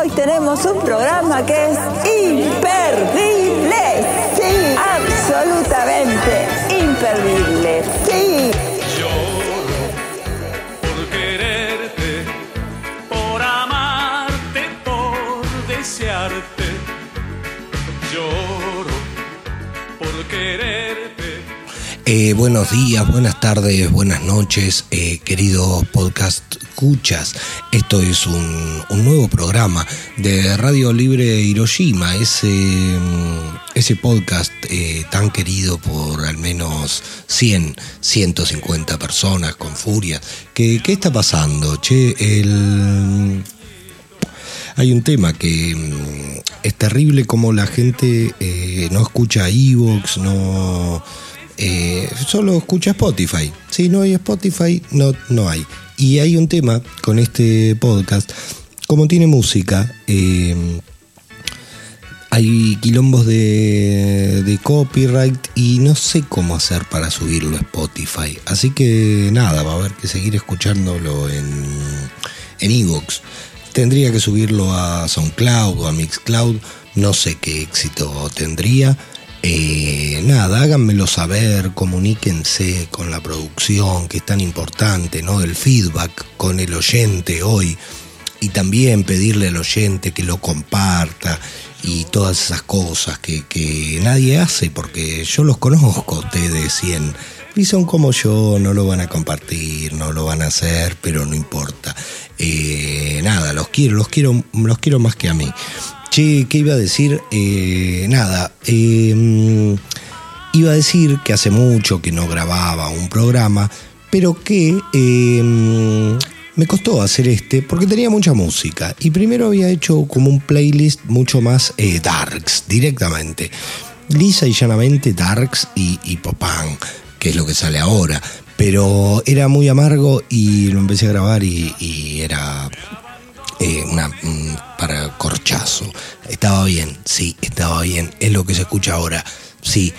Hoy tenemos un programa que es imperdible. Sí, absolutamente imperdible. Sí. Eh, buenos días, buenas tardes, buenas noches, eh, queridos podcast escuchas. Esto es un, nuevo programa de Radio Libre Hiroshima, ese, mm, ese podcast eh, tan querido por al menos 100, 150 personas con furia. ¿Qué, qué está pasando? Che, el hay un tema que mm, es terrible como la gente no escucha Evox, no eh, solo escucha Spotify. Si no hay Spotify, no, no hay. Y hay un tema con este podcast, como tiene música, eh, hay quilombos de, copyright y no sé cómo hacer para subirlo a Spotify. Así que nada, va a haber que seguir escuchándolo en en Evox. Tendría que subirlo a SoundCloud o a Mixcloud. No sé qué éxito tendría. Eh, nada, háganmelo saber, comuníquense con la producción, que es tan importante, ¿no? El feedback con el oyente hoy. Y también pedirle al oyente que lo comparta y todas esas cosas que, que nadie hace, porque yo los conozco ustedes 100 y son como yo, no lo van a compartir, no lo van a hacer, pero no importa. Eh, nada, los quiero, los quiero, los quiero más que a mí. Che, ¿qué iba a decir? Eh, nada, eh, iba a decir que hace mucho que no grababa un programa, pero que eh, me costó hacer este porque tenía mucha música. Y primero había hecho como un playlist mucho más eh, darks, directamente. Lisa y llanamente darks y, y popán, que es lo que sale ahora. Pero era muy amargo y lo empecé a grabar y era eh, una mm, para corchazo. Estaba bien, sí, estaba bien. Es lo que se escucha ahora, sí,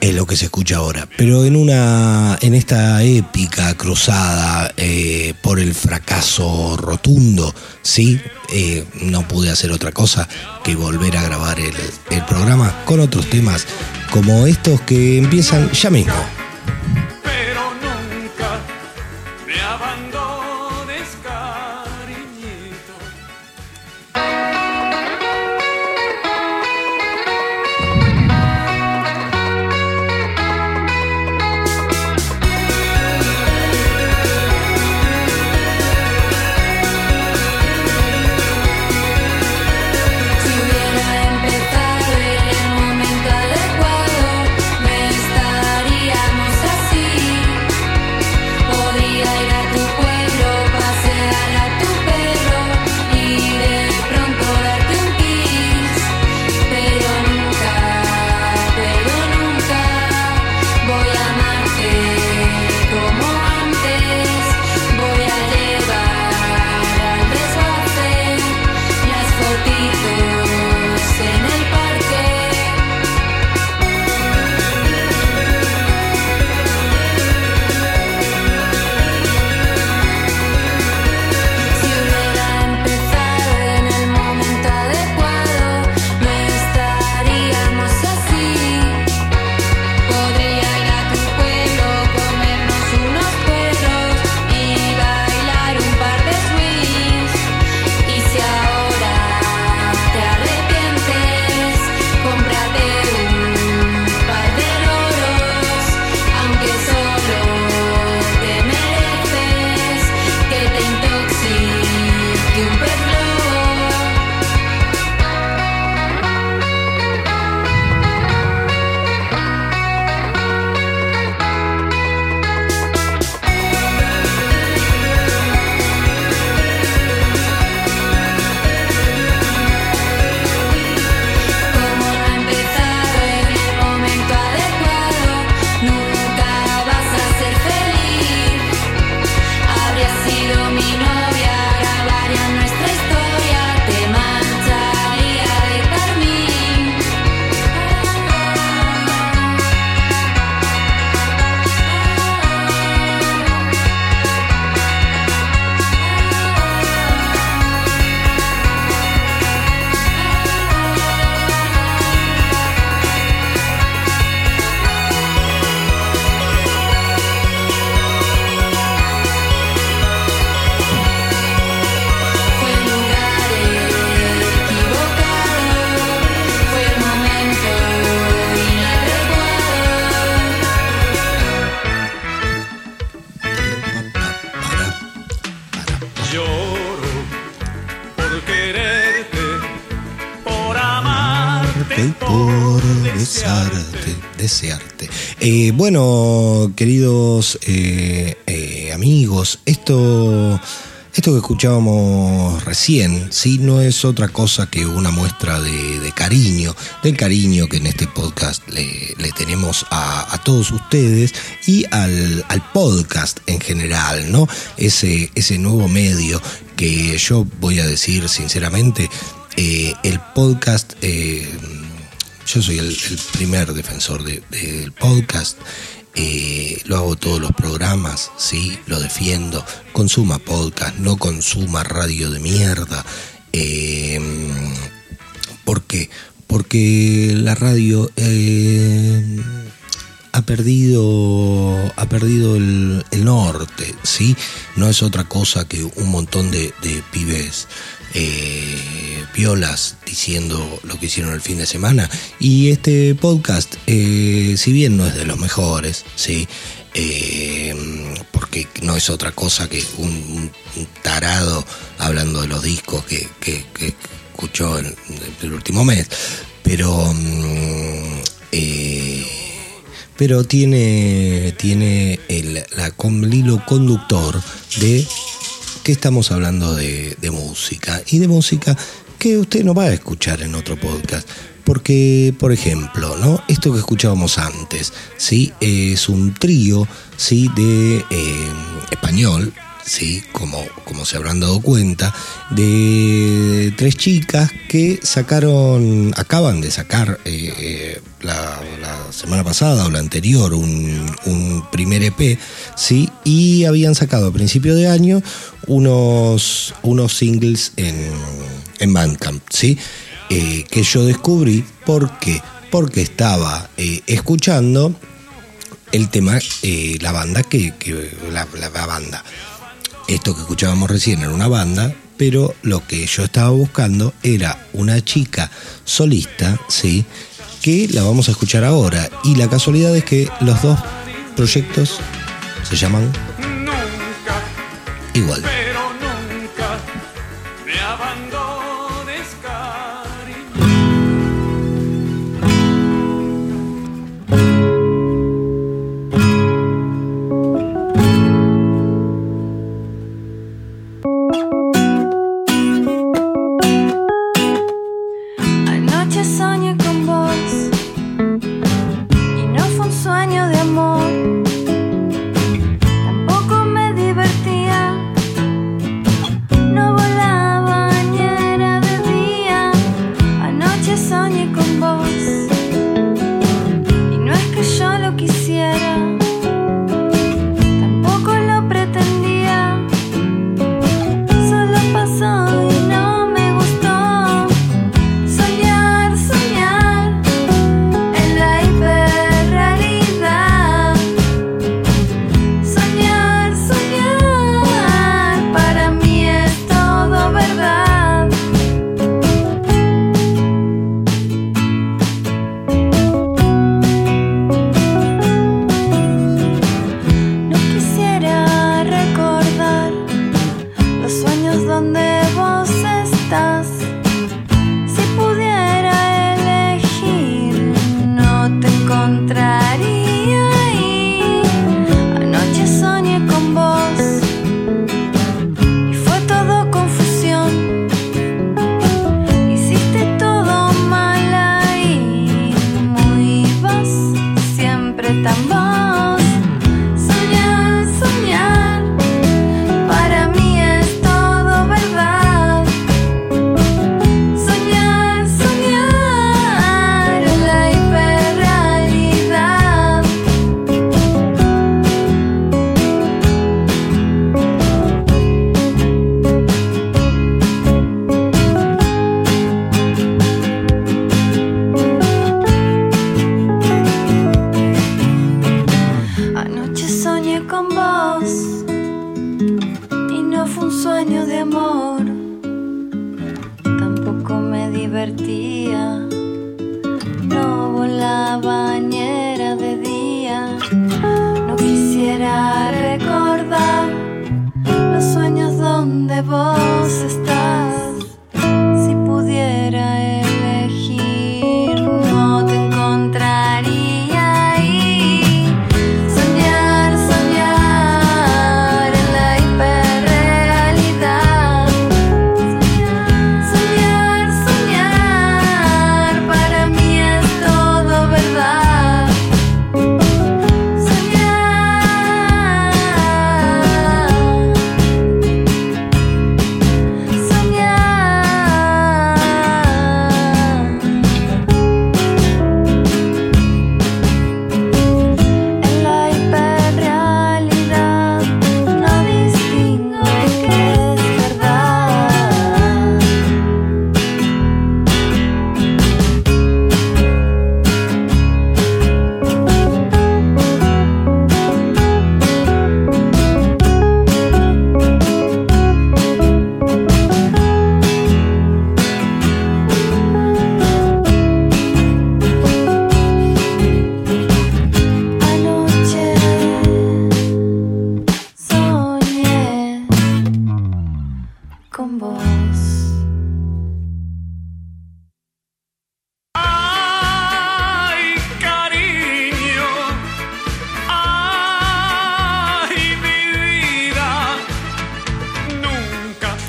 es lo que se escucha ahora. Pero en una, en esta épica cruzada eh, por el fracaso rotundo, sí, eh, no pude hacer otra cosa que volver a grabar el, el programa con otros temas como estos que empiezan ya mismo. Pero nunca me Eh, bueno, queridos eh, eh, amigos, esto, esto que escuchábamos recién, sí, no es otra cosa que una muestra de, cariño, del cariño que en este podcast le, tenemos a, a, todos ustedes y al, al, podcast en general, ¿no? Ese, ese nuevo medio que yo voy a decir sinceramente, el podcast yo soy el, primer defensor del de, podcast. Eh, lo hago todos los programas, sí, lo defiendo. Consuma podcast, no consuma radio de mierda. Eh, ¿Por qué? Porque la radio eh, ha perdido, ha perdido el, el, norte, ¿sí? No es otra cosa que un montón de, de pibes eh, piolas diciendo lo que hicieron el fin de semana. Y este podcast, eh, si bien no es de los mejores, ¿sí? Eh, porque no es otra cosa que un, tarado hablando de los discos que, escuchó el, último mes, pero... Eh, pero tiene, tiene el, la, hilo conductor de que estamos hablando de, música y de música que usted no va a escuchar en otro podcast. Porque, por ejemplo, ¿no? Esto que escuchábamos antes, ¿sí? Es un trío, ¿sí? De eh, español, ¿sí? Como, como se habrán dado cuenta, de tres chicas que sacaron, acaban de sacar eh, la, la, semana pasada o la anterior un, un, primer EP, ¿sí? Y habían sacado a principio de año unos, unos singles en, en Bandcamp, ¿sí? Eh, que yo descubrí, ¿por qué? Porque estaba eh, escuchando el tema, eh, la banda que, la banda esto que escuchábamos recién era una banda, pero lo que yo estaba buscando era una chica solista, ¿sí? Que la vamos a escuchar ahora. Y la casualidad es que los dos proyectos se llaman nunca, igual.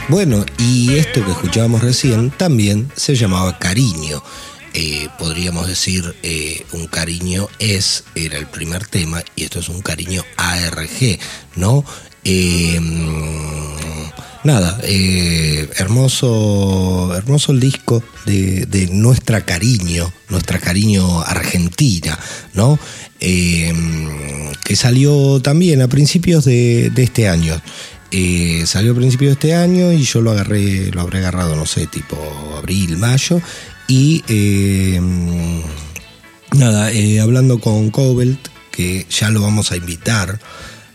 Bueno, y esto que escuchábamos recién también se llamaba cariño. Eh, podríamos decir eh, un cariño es, era el primer tema, y esto es un cariño ARG, ¿no? Eh, nada, eh, hermoso, hermoso el disco de, de Nuestra Cariño, Nuestra Cariño Argentina, ¿no? Eh, que salió también a principios de, de este año. Eh, salió a principios de este año y yo lo agarré, lo habré agarrado, no sé, tipo abril, mayo. Y eh, nada, eh, hablando con Cobalt, que ya lo vamos a invitar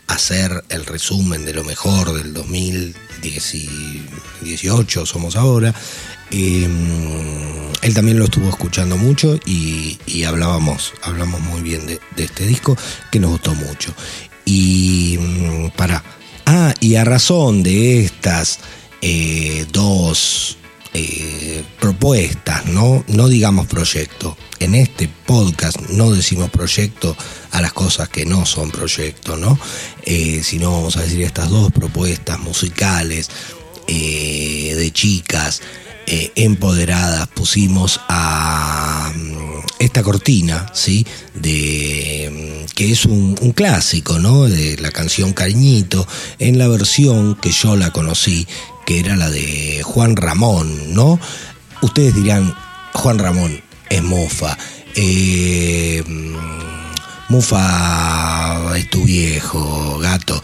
a hacer el resumen de lo mejor del 2018, somos ahora. Eh, él también lo estuvo escuchando mucho y, y hablábamos, hablamos muy bien de, de este disco que nos gustó mucho. Y mm, para. Ah, y a razón de estas eh, dos eh, propuestas, ¿no? no digamos proyecto. En este podcast no decimos proyecto a las cosas que no son proyecto, ¿no? Eh, sino vamos a decir estas dos propuestas musicales de chicas empoderadas pusimos a esta cortina, ¿sí? De, mm, que es un, clásico, ¿no? De la canción Cariñito, en la versión que yo la conocí, que era la de Juan Ramón, ¿no? Ustedes dirán, Juan Ramón es Mufa. Eh, mm, Mufa es tu viejo, gato.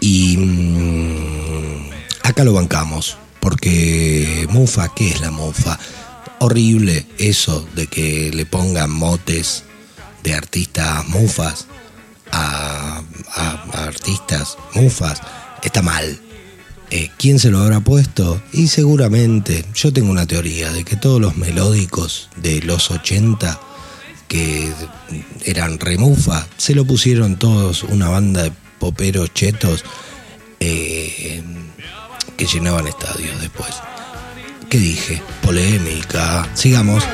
Y mm, acá lo bancamos, porque Mufa, ¿qué es la Mufa? Horrible eso de que le pongan motes de artistas mufas a, a- artistas mufas. Está mal. Eh, ¿Quién se lo habrá puesto? Y seguramente, yo tengo una teoría de que todos los melódicos de los 80 que eran remufa, se lo pusieron todos una banda de poperos chetos eh, que llenaban estadios después. ¿Qué dije? Polémica. Sigamos.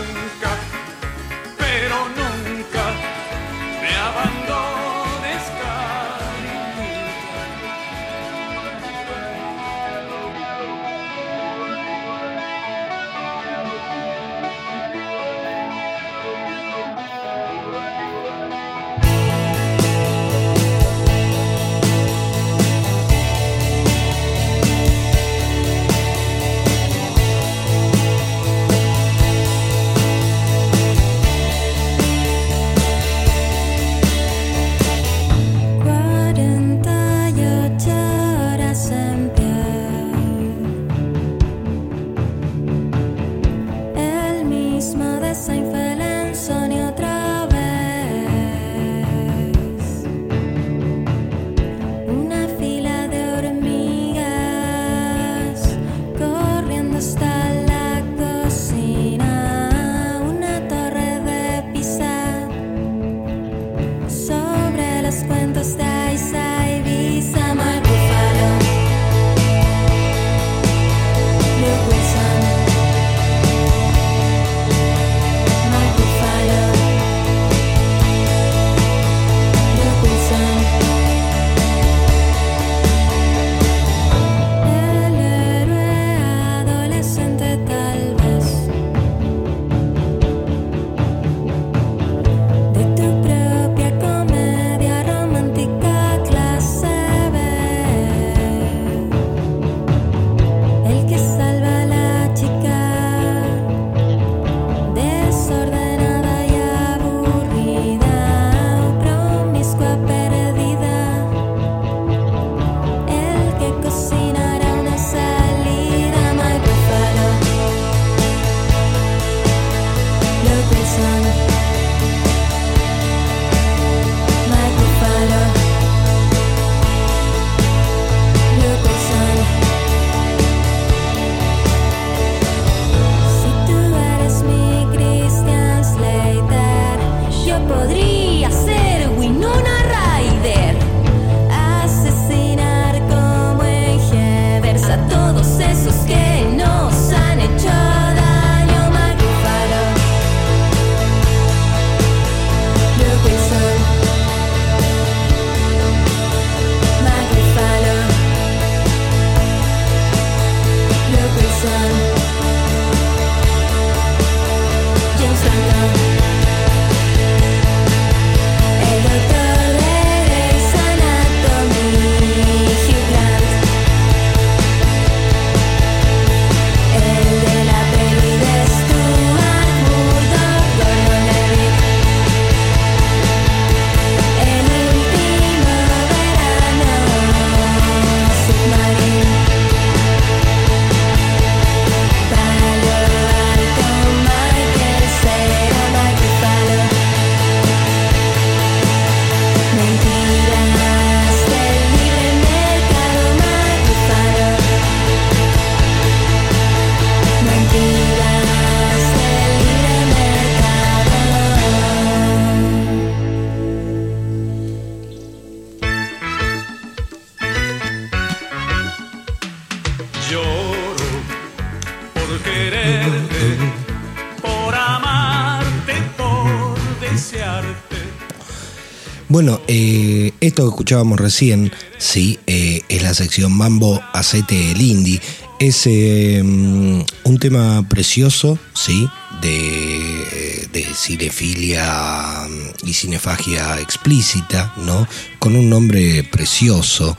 Bueno, eh, esto que escuchábamos recién, sí, eh, es la sección Mambo Acete el Indie. Es eh, mm, un tema precioso, sí, de, de cinefilia mm, y cinefagia explícita, ¿no? Con un nombre precioso.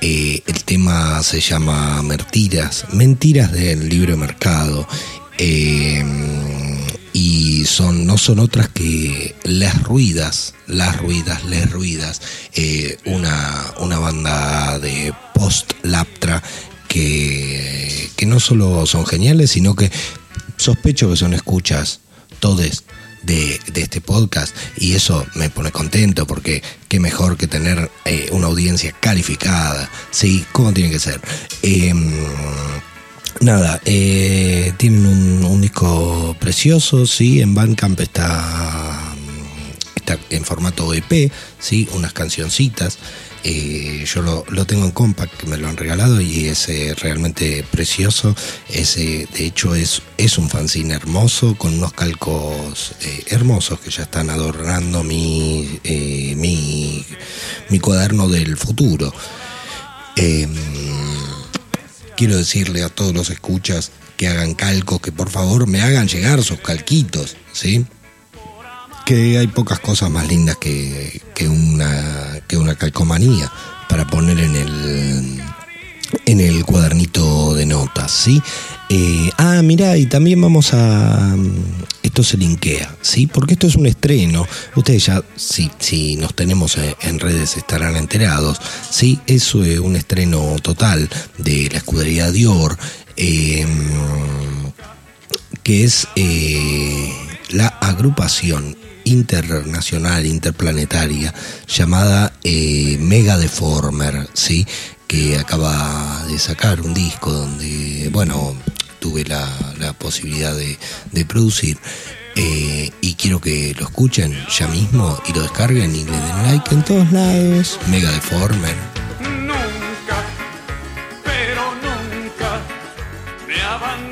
Eh, el tema se llama Mentiras, Mentiras del Libre Mercado. Eh, y son, no son otras que Las Ruidas, Las Ruidas, Les Ruidas, eh, una, una banda de post-laptra que, que no solo son geniales, sino que sospecho que son escuchas todes de, de este podcast y eso me pone contento porque qué mejor que tener eh, una audiencia calificada, sí, como tiene que ser. Em, Nada, eh, tienen un, disco precioso, sí, en Bandcamp está, está en formato EP, sí, unas cancioncitas. Eh, yo lo, lo tengo en compact, me lo han regalado y es eh, realmente precioso. Ese, de hecho, es, es un fanzine hermoso con unos calcos hermosos que ya están adornando mi, mi, mi cuaderno del futuro. Quiero decirle a todos los escuchas que hagan calcos, que por favor me hagan llegar sus calquitos, ¿sí? Que hay pocas cosas más lindas que, una, que una calcomanía para poner en el, en el cuadernito de notas, ¿sí? Eh, ah, mira, y también vamos a... Esto se linkea, ¿sí? Porque esto es un estreno. Ustedes ya, si, si nos tenemos eh, en redes, estarán enterados, ¿sí? Es eh, un estreno total de la escudería Dior, eh, que es eh, la agrupación internacional, interplanetaria, llamada Mega Deformer, ¿sí? que acaba de sacar un disco donde, bueno, tuve la, la posibilidad de, de producir. eh, y quiero que lo escuchen ya mismo y lo descarguen y le den like en todos lados. Mega Deformer. Nunca, pero nunca me abandones,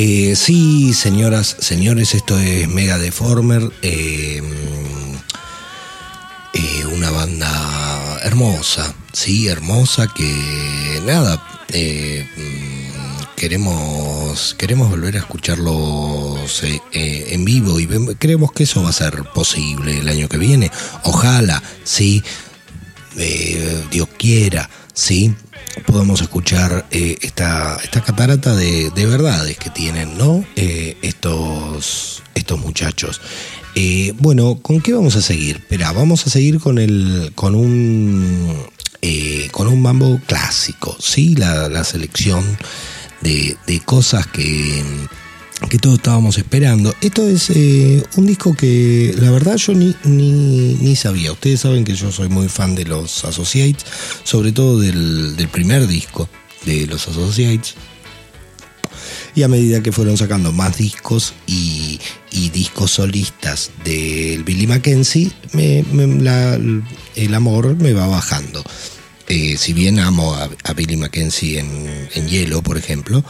Eh, sí, señoras, señores, esto es Mega Deformer. eh, eh, una banda hermosa, sí, hermosa que nada, eh, mm, queremos queremos volver a escucharlos en vivo y creemos que eso va a ser posible el año que viene. Ojalá, sí, Dios quiera, sí, podamos escuchar eh, esta, esta catarata de, de verdades que tienen, ¿no? Eh, estos, estos muchachos. Eh, bueno, ¿con qué vamos a seguir? Espera, vamos a seguir con el. con un. con un mambo clásico, ¿sí? La, la selección de, de cosas que que todos estábamos esperando. Esto es eh, un disco que la verdad yo ni, ni, sabía. Ustedes saben que yo soy muy fan de los Associates, sobre todo del, primer disco de los Associates. Y a medida que fueron sacando más discos y, y discos solistas del Billy Mackenzie, me- me- la- el amor me va bajando. Eh, si bien amo a, a Billy Mackenzie en, en hielo, por ejemplo,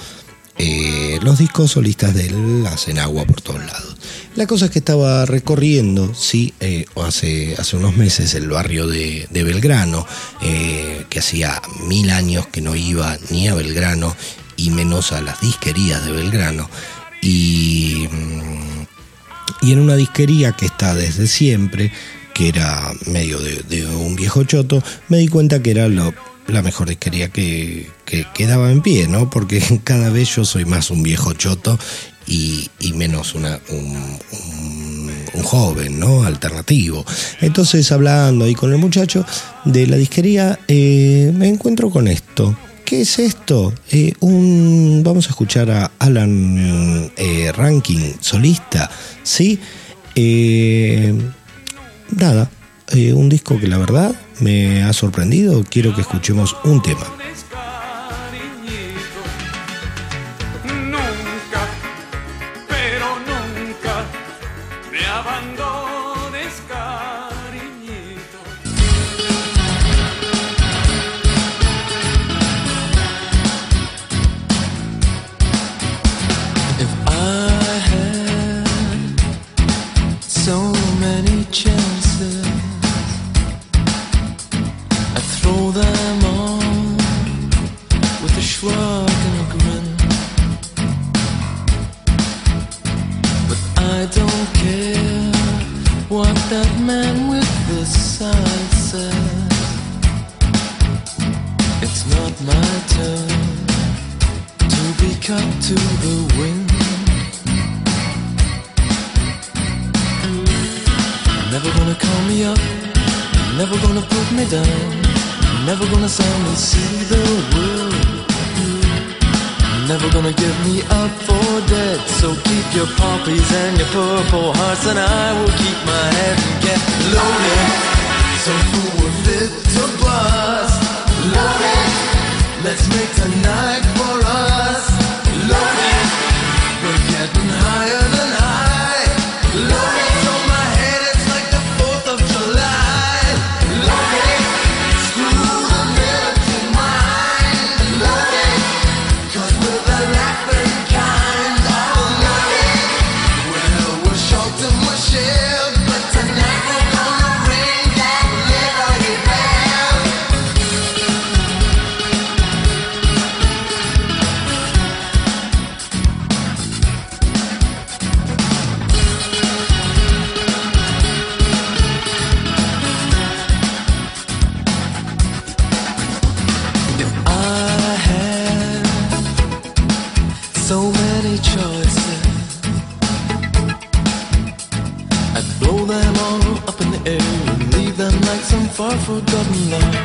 eh, los discos solistas de él hacen agua por todos lados. La cosa es que estaba recorriendo, sí, eh, hace, hace unos meses el barrio de, Belgrano, eh, que hacía mil años que no iba ni a Belgrano y menos a las disquerías de Belgrano. Y, mm, y en una disquería que está desde siempre, que era medio de, de un viejo choto, me di cuenta que era lo, la mejor disquería que, que quedaba en pie, ¿no? Porque cada vez yo soy más un viejo choto y, menos una, un, un- un joven, ¿no? Alternativo. Entonces, hablando ahí con el muchacho de la disquería, eh, me encuentro con esto. ¿Qué es esto? Eh, un, vamos a escuchar a Alan eh, Rankin, solista, ¿sí? Eh, nada, eh, un disco que la verdad me ha sorprendido. Quiero que escuchemos un tema. Far forgotten love.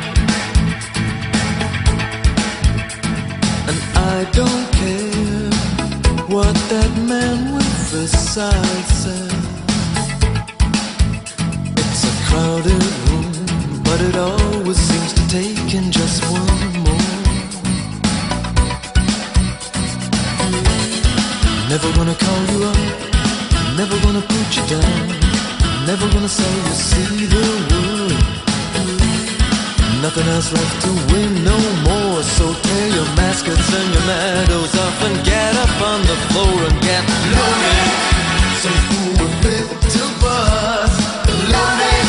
And I don't care what that man with the side says. It's a crowded room, but it always seems to take in just one more. Never gonna call you up, never gonna put you down, never gonna say you see the world. Nothing else left to win no more. So tear your maskets and your meadows off and get up on the floor and get loaded. Some fool with fit to bust. Loaded.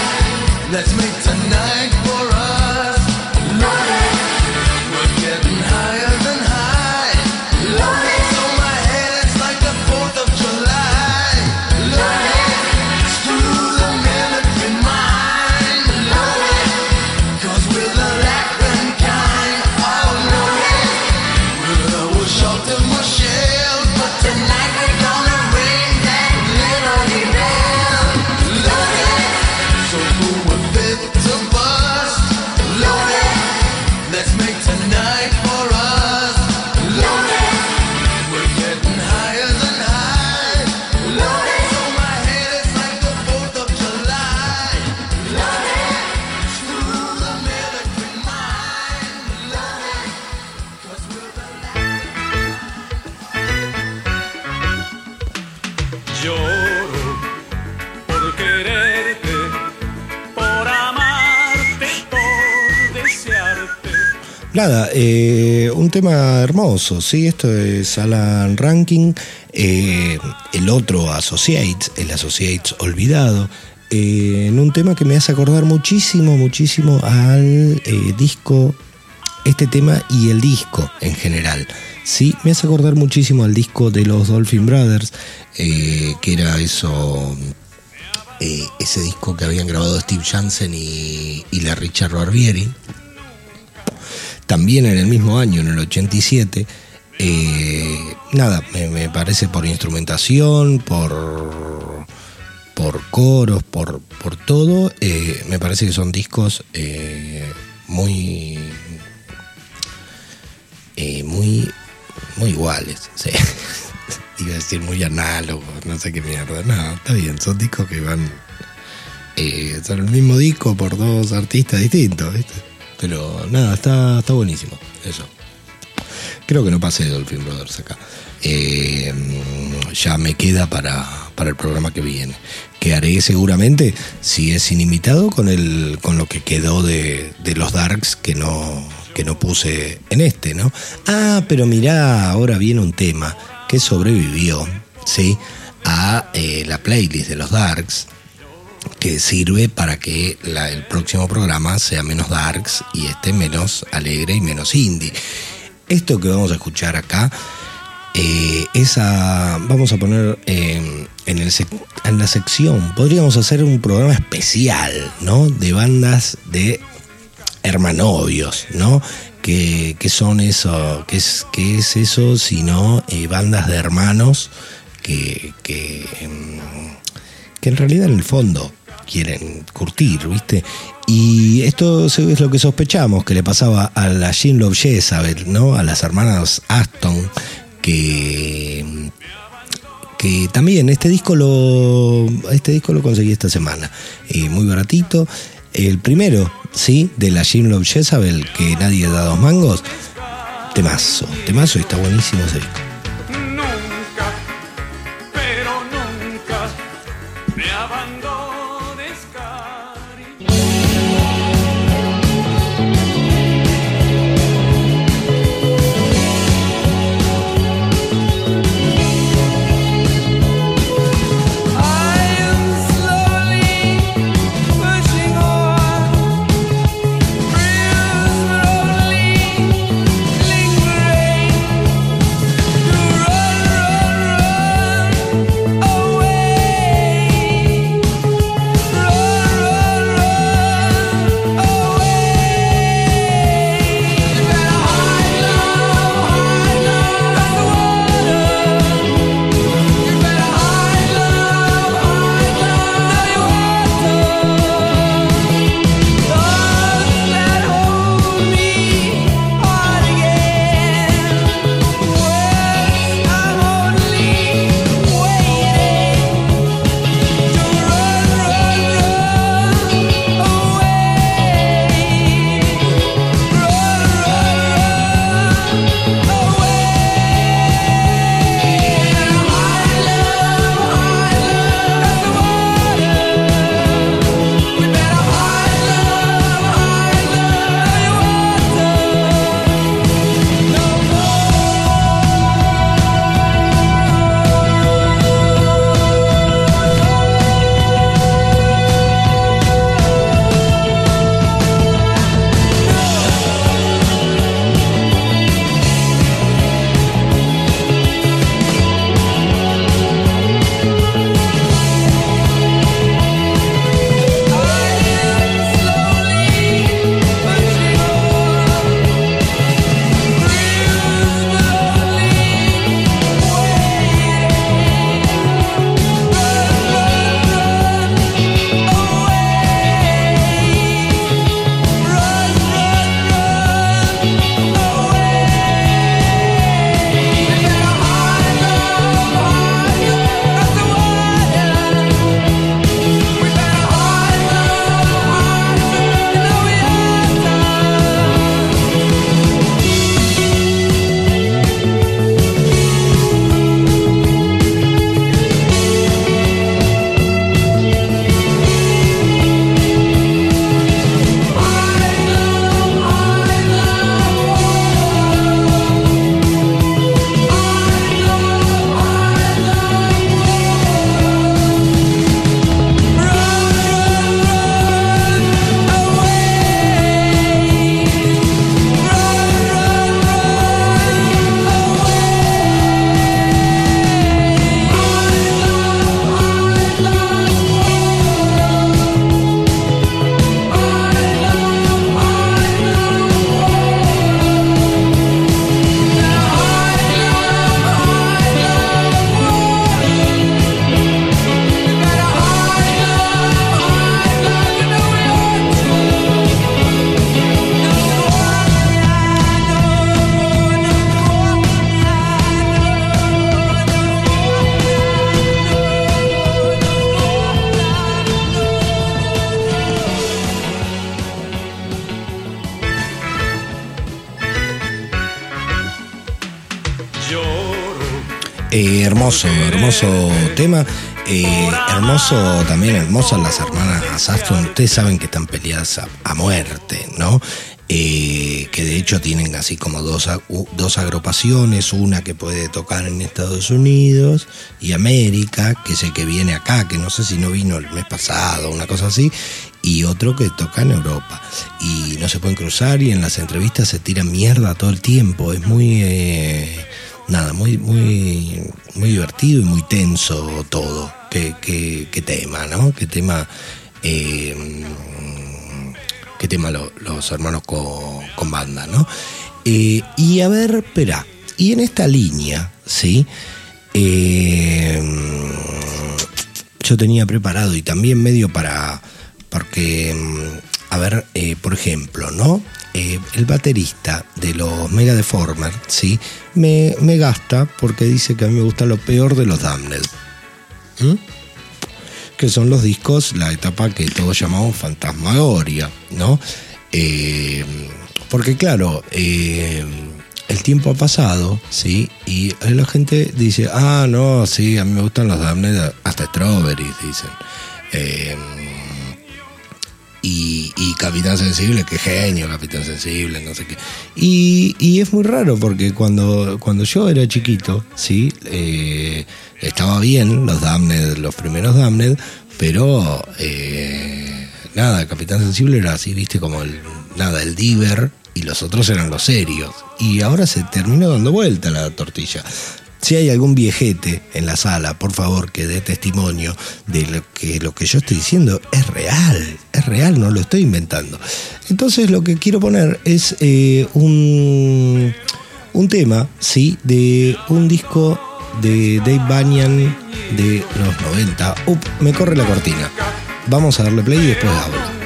Let's make tonight Nada, eh, un tema hermoso, ¿sí? Esto es Alan Ranking, eh, el otro Associates, el Associates olvidado, eh, en un tema que me hace acordar muchísimo, muchísimo al disco, este tema y el disco en general. Sí, me hace acordar muchísimo al disco de los Dolphin Brothers, que era eso, ese disco que habían grabado Steve Jansen y, y la Richard Barbieri también en el mismo año, en el 87. eh, nada, me, me parece por instrumentación, por, por coros, por, por todo, eh, me parece que son discos eh, muy, eh, muy, muy iguales. sí. Iba a decir muy análogos, no sé qué mierda. No, está bien, son discos que van. eh, son el mismo disco por dos artistas distintos, ¿viste? Pero nada, está, está buenísimo, eso. Creo que no pasé Dolphin Brothers acá. Eh, ya me queda para, para el programa que viene. Que haré seguramente, si es inimitado, con el, con lo que quedó de, de los Darks que no, que no puse en este, ¿no? Ah, pero mirá, ahora viene un tema que sobrevivió, ¿sí? A eh, la playlist de los Darks, que sirve para que el próximo programa sea menos darks y esté menos alegre y menos indie. Esto que vamos a escuchar acá, eh, esa, vamos a poner eh, en, el en la sección, podríamos hacer un programa especial, ¿no? De bandas de hermanovios, ¿no? Que, son eso, que es, que es eso, sino eh, bandas de hermanos que, que, que en realidad en el fondo quieren curtir, ¿viste? Y esto es lo que sospechamos que le pasaba a la Jean Love Jezabel, ¿no? A las hermanas Aston, que que también este disco lo este disco lo conseguí esta semana. Eh, muy baratito. El primero sí de la Jim Love Jezabel que nadie da dos mangos. Temazo temazo y está buenísimo ese disco hermoso, hermoso tema. Eh, hermoso también, hermosas las hermanas Aston. Ustedes saben que están peleadas a, muerte, ¿no? Eh, que de hecho tienen así como dos, dos agrupaciones, una que puede tocar en Estados Unidos y América, que el que viene acá, que no sé si no vino el mes pasado, una cosa así, y otro que toca en Europa. Y no se pueden cruzar y en las entrevistas se tiran mierda todo el tiempo, es muy... eh, nada, muy, muy, muy divertido y muy tenso todo. Qué, qué- tema, ¿no? Qué tema... eh, qué tema lo- los hermanos con, con banda, ¿no? Eh, y a ver, espera, y en esta línea, ¿sí? Eh, yo tenía preparado y también medio para, porque, a ver, eh, por ejemplo, ¿no? Eh, el baterista de los Mega Deformer, ¿sí? Me, me gasta porque dice que a mí me gusta lo peor de los Damned. ¿Mm? que son los discos, la etapa que todos llamamos fantasmagoria, ¿no? Eh, porque claro, eh, el tiempo ha pasado, ¿sí? Y la gente dice, ah, no, sí, a mí me gustan los Damned, hasta Strawberries, dicen. Y, y Capitán Sensible, qué genio, Capitán Sensible, no sé qué. Y, y es muy raro porque cuando, cuando yo era chiquito, sí, Eh, estaba bien los Damned, los primeros Damned, pero eh, nada, Capitán Sensible era así, viste, como el, nada, el diver y los otros eran los serios. Y ahora se terminó dando vuelta la tortilla. Si hay algún viejete en la sala, por favor, que dé testimonio de lo que lo que yo estoy diciendo es real, es real, no lo estoy inventando. Entonces lo que quiero poner es eh, un, un tema, ¿sí? De un disco de Dave Banyan de los 90. Up, me corre la cortina. Vamos a darle play y después hablo.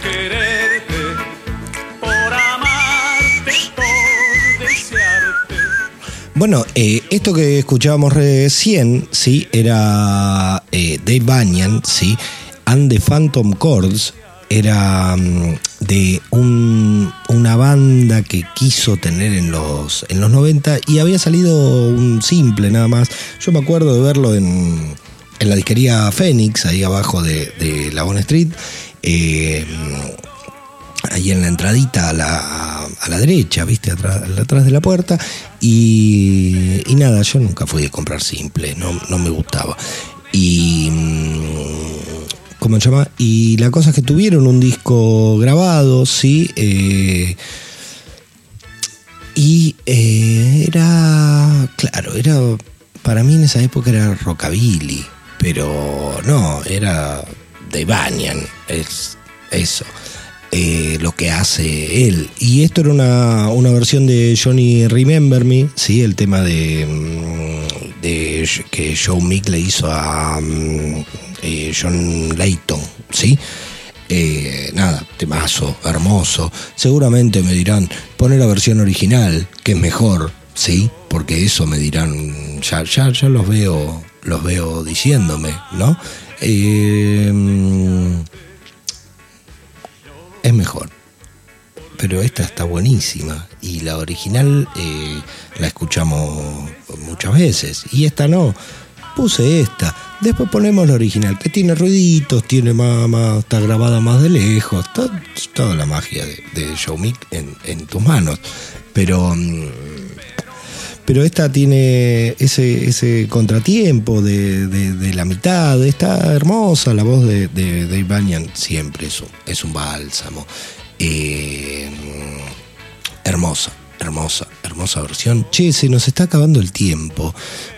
quererte, por amarte, por desearte. Bueno, eh, esto que escuchábamos recién, sí, era eh, Dave Banyan, sí, and the Phantom Chords, era mm, de un, una banda que quiso tener en los, en los 90 y había salido un simple nada más. Yo me acuerdo de verlo en, en la disquería Fénix, ahí abajo de, de la Bon Street eh, ahí en la entradita a la, a la derecha, viste, atrás, atrás de la puerta. Y, nada, yo nunca fui a comprar simple, no, no me gustaba. Y. mm, ¿Cómo se llama? Y la cosa es que tuvieron un disco grabado, sí. eh, y eh, era. Claro, era. Para mí en esa época era rockabilly. Pero no, era de Banyan. Es eso. eh, lo que hace él. Y esto era una, una versión de Johnny Remember Me, ¿sí? el tema de, mm, que Joe Mick le hizo a mm, eh, John Layton, ¿sí? Eh, nada, temazo, hermoso. Seguramente me dirán, poner la versión original, que es mejor, ¿sí? Porque eso me dirán, ya, ya, ya los veo, los veo diciéndome, ¿no? Eh, mm, es mejor. Pero esta está buenísima. Y la original eh, la escuchamos muchas veces. Y esta no. Puse esta. Después ponemos la original, que tiene ruiditos, tiene más, está grabada más de lejos. Está toda la magia de, de en, en tus manos. Pero. mm, pero esta tiene ese, contratiempo de, la mitad. Está hermosa la voz de, de Banyan. Siempre es un, es un bálsamo. Eh, hermosa, hermosa, hermosa versión. Che, se nos está acabando el tiempo.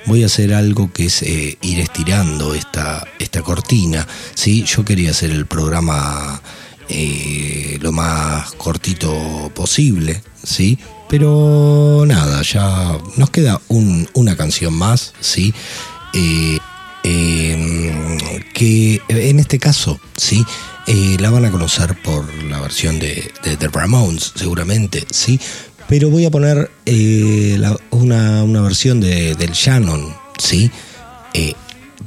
Voy a hacer algo que es eh, ir estirando esta, esta cortina. ¿sí? Yo quería hacer el programa eh, lo más cortito posible, ¿sí? Pero nada, ya nos queda un- una canción más, ¿sí? Eh, eh, que en este caso, sí, eh, la van a conocer por la versión de, de Ramones, seguramente, sí, pero voy a poner una, una versión de, del Shannon, sí,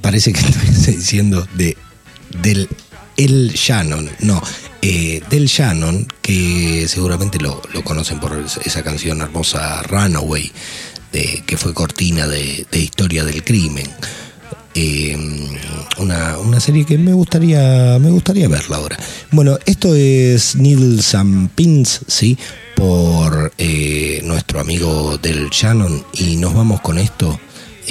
parece que estoy diciendo de del el Shannon, no, eh, del Shannon, que seguramente lo, lo conocen por esa canción hermosa Runaway, de, que fue cortina de, Historia del Crimen. Eh, una, una serie que me gustaría me gustaría verla ahora. Bueno, esto es Needles and Pins, ¿sí? Por eh, nuestro amigo del Shannon. Y nos vamos con esto.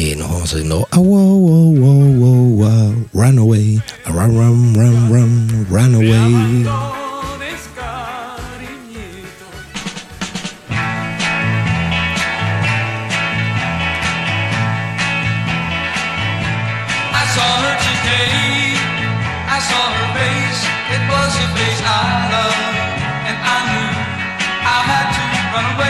And horns you know, oh, whoa, whoa, whoa, whoa, whoa, run away, ah, run, run, run, run, run away. run away.